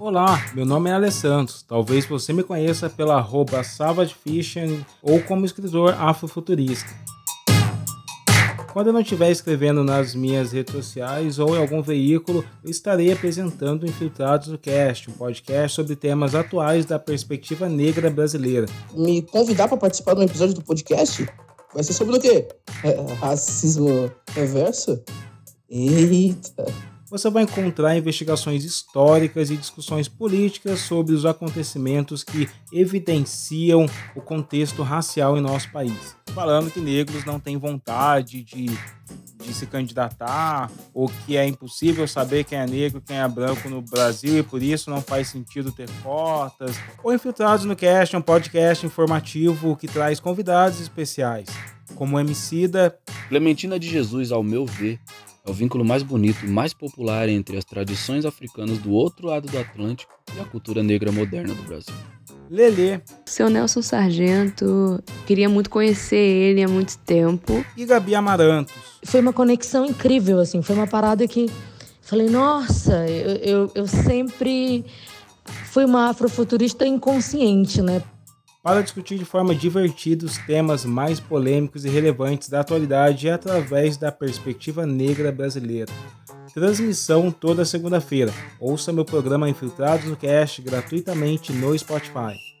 Olá, meu nome é Alessandro. Talvez você me conheça pela arroba Savage Fishing ou como escritor afrofuturista. Quando eu não estiver escrevendo nas minhas redes sociais ou em algum veículo, eu estarei apresentando Infiltrados do Cast, um podcast sobre temas atuais da perspectiva negra brasileira. Me convidar para participar de um episódio do podcast? Vai ser sobre o quê? É, racismo reverso? Eita! Você vai encontrar investigações históricas e discussões políticas sobre os acontecimentos que evidenciam o contexto racial em nosso país. Falando que negros não têm vontade de, de se candidatar, ou que é impossível saber quem é negro quem é branco no Brasil e por isso não faz sentido ter cotas. Ou Infiltrados no Cast, um podcast informativo que traz convidados especiais, como Emicida. Clementina de Jesus, ao meu ver, é o vínculo mais bonito e mais popular entre as tradições africanas do outro lado do Atlântico e a cultura negra moderna do Brasil. Lelê. Seu Nelson Sargento, queria muito conhecer ele há muito tempo. E Gabi Amarantos. Foi uma conexão incrível, assim, foi uma parada que falei, nossa, eu, eu, eu sempre fui uma afrofuturista inconsciente, né? Para discutir de forma divertida os temas mais polêmicos e relevantes da atualidade através da perspectiva negra brasileira. Transmissão toda segunda-feira. Ouça meu programa Infiltrados no Cast gratuitamente no Spotify.